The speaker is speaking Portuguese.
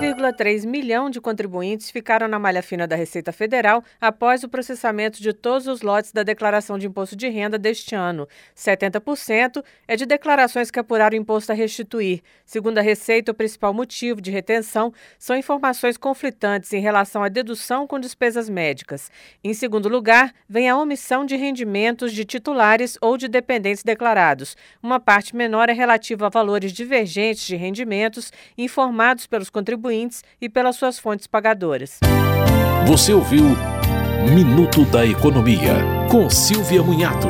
1,3 milhão de contribuintes ficaram na malha fina da Receita Federal após o processamento de todos os lotes da declaração de imposto de renda deste ano. 70% é de declarações que apuraram imposto a restituir. Segundo a Receita, o principal motivo de retenção são informações conflitantes em relação à dedução com despesas médicas. Em segundo lugar, vem a omissão de rendimentos de titulares ou de dependentes declarados. Uma parte menor é relativa a valores divergentes de rendimentos informados pelos contribuintes e pelas suas fontes pagadoras. Você ouviu Minuto da Economia, com Silvia Munhato.